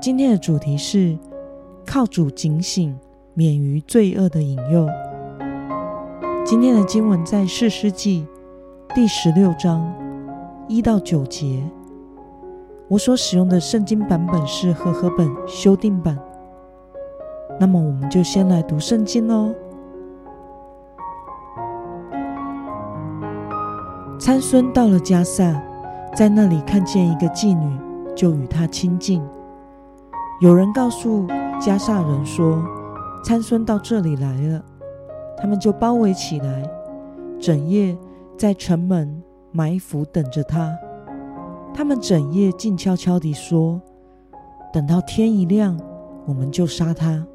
今天的主题是靠主警醒，免于罪恶的引诱。今天的经文在四世纪第十六章一到九节。我所使用的圣经版本是和合本修订版。那么，我们就先来读圣经喽。参孙到了迦萨，在那里看见一个妓女，就与她亲近。有人告诉加萨人说：“参孙到这里来了。”他们就包围起来，整夜在城门埋伏等着他。他们整夜静悄悄地说：“等到天一亮，我们就杀他。”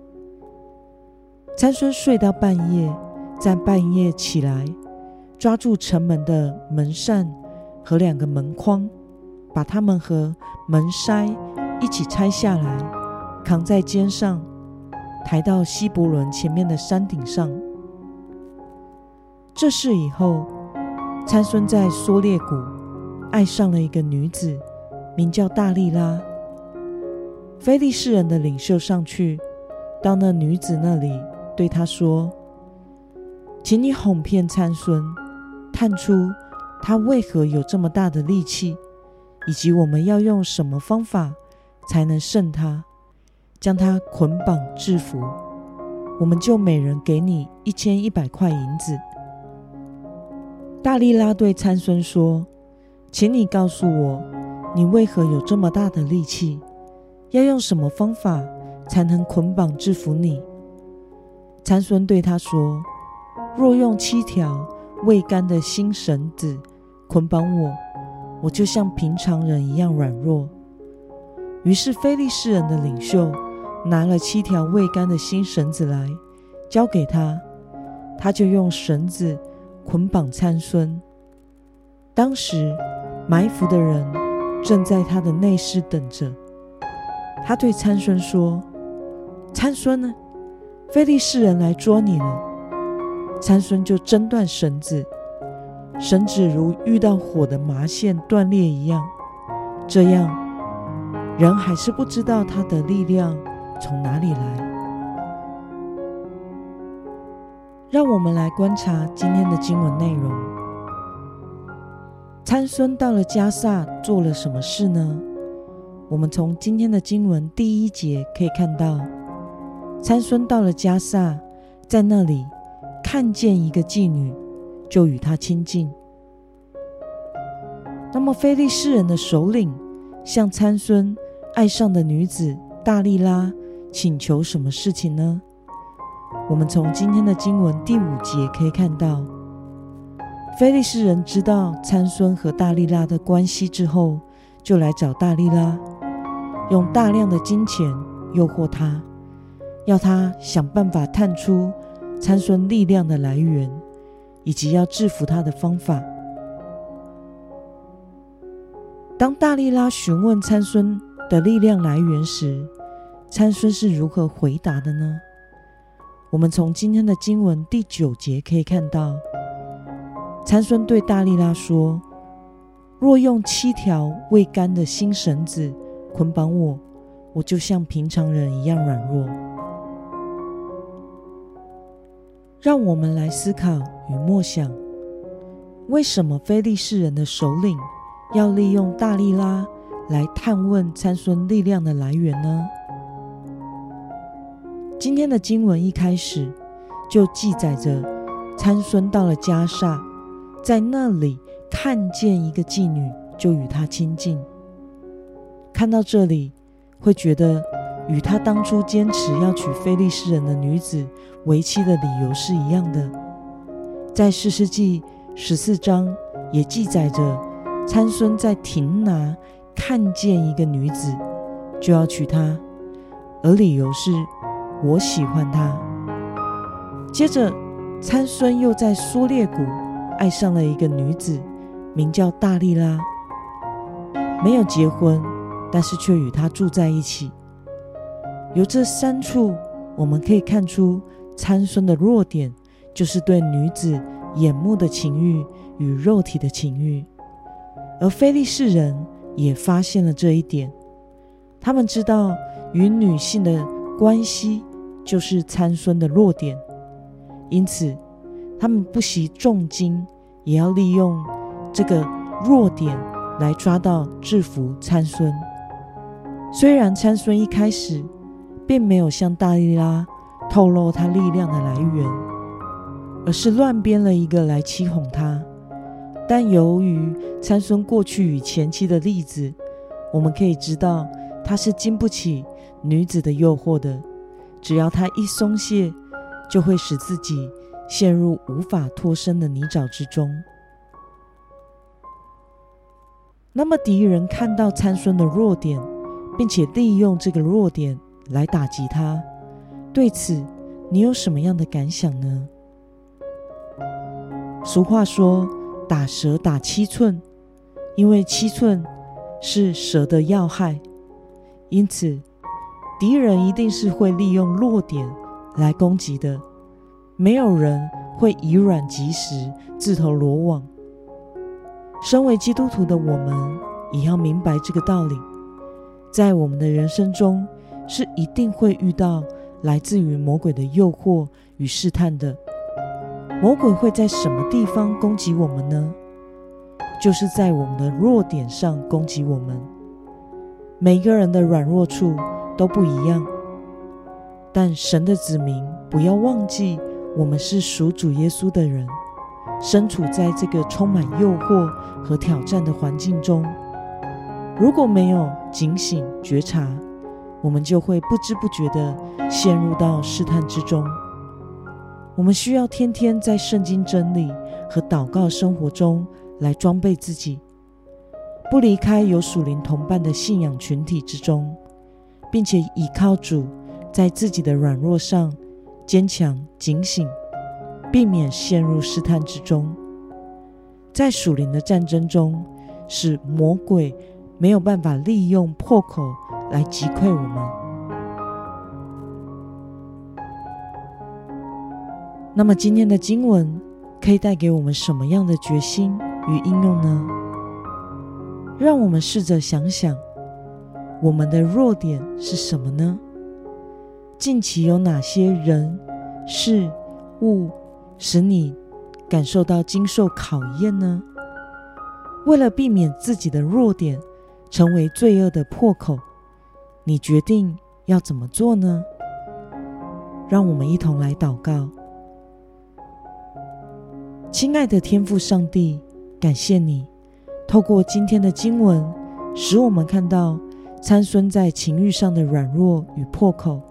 参孙睡到半夜，在半夜起来，抓住城门的门扇和两个门框，把他们和门筛。一起拆下来，扛在肩上，抬到希伯伦前面的山顶上。这事以后，参孙在梭列谷爱上了一个女子，名叫大利拉。菲利士人的领袖上去，到那女子那里，对她说：“请你哄骗参孙，探出他为何有这么大的力气，以及我们要用什么方法。”才能胜他，将他捆绑制服，我们就每人给你一千一百块银子。大力拉对参孙说：“请你告诉我，你为何有这么大的力气？要用什么方法才能捆绑制服你？”参孙对他说：“若用七条未干的新绳子捆绑我，我就像平常人一样软弱。”于是，菲利士人的领袖拿了七条未干的新绳子来，交给他，他就用绳子捆绑参孙。当时埋伏的人正在他的内室等着。他对参孙说：“参孙呢？菲利士人来捉你了。”参孙就挣断绳子，绳子如遇到火的麻线断裂一样，这样。人还是不知道他的力量从哪里来。让我们来观察今天的经文内容。参孙到了加萨做了什么事呢？我们从今天的经文第一节可以看到，参孙到了加萨，在那里看见一个妓女，就与她亲近。那么，非利士人的首领向参孙。爱上的女子大利拉请求什么事情呢？我们从今天的经文第五节可以看到，菲利士人知道参孙和大利拉的关系之后，就来找大利拉，用大量的金钱诱惑他，要他想办法探出参孙力量的来源，以及要制服他的方法。当大利拉询问参孙，的力量来源时，参孙是如何回答的呢？我们从今天的经文第九节可以看到，参孙对大利拉说：“若用七条未干的新绳子捆绑我，我就像平常人一样软弱。”让我们来思考与默想：为什么非利士人的首领要利用大利拉？来探问参孙力量的来源呢？今天的经文一开始就记载着参孙到了加萨，在那里看见一个妓女，就与她亲近。看到这里，会觉得与他当初坚持要娶非利士人的女子为妻的理由是一样的。在四世纪十四章也记载着参孙在亭拿。看见一个女子，就要娶她，而理由是我喜欢她。接着，参孙又在苏列谷爱上了一个女子，名叫大力拉，没有结婚，但是却与她住在一起。由这三处，我们可以看出参孙的弱点，就是对女子眼目的情欲与肉体的情欲。而非利士人也发现了这一点，他们知道与女性的关系就是参孙的弱点。因此，他们不惜重金，也要利用这个弱点来抓到制服参孙。虽然参孙一开始并没有向大利拉透露他力量的来源，而是乱编了一个来欺哄他，但由于参孙过去与前妻的例子，我们可以知道他是经不起女子的诱惑的。只要他一松懈，就会使自己陷入无法脱身的泥沼之中。那么，敌人看到参孙的弱点，并且利用这个弱点来打击他，对此你有什么样的感想呢？俗话说：“打蛇打七寸”，因为七寸是蛇的要害，因此敌人一定是会利用弱点。来攻击的，没有人会以软击石、自投罗网。身为基督徒的我们，也要明白这个道理。在我们的人生中，是一定会遇到来自于魔鬼的诱惑与试探的。魔鬼会在什么地方攻击我们呢？就是在我们的弱点上攻击我们。每个人的软弱处都不一样。但神的子民不要忘记，我们是属主耶稣的人，身处在这个充满诱惑和挑战的环境中。如果没有警醒觉察，我们就会不知不觉地陷入到试探之中。我们需要天天在圣经真理和祷告生活中来装备自己，不离开有属灵同伴的信仰群体之中，并且倚靠主。在自己的软弱上坚强警醒，避免陷入试探之中。在属灵的战争中，使魔鬼没有办法利用破口来击溃我们。那么，今天的经文可以带给我们什么样的决心与应用呢？让我们试着想想，我们的弱点是什么呢？近期有哪些人、事、物使你感受到经受考验呢？为了避免自己的弱点成为罪恶的破口，你决定要怎么做呢？让我们一同来祷告。亲爱的天父上帝，感谢你透过今天的经文，使我们看到参孙在情欲上的软弱与破口。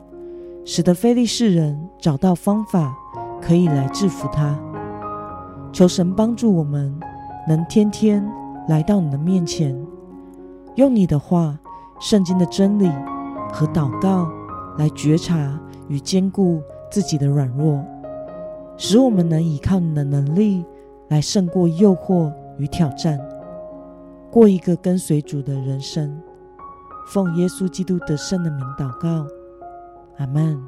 使得非利士人找到方法，可以来制服他。求神帮助我们，能天天来到你的面前，用你的话、圣经的真理和祷告来觉察与兼顾自己的软弱，使我们能依靠你的能力来胜过诱惑与挑战，过一个跟随主的人生。奉耶稣基督得胜的名祷告。阿门。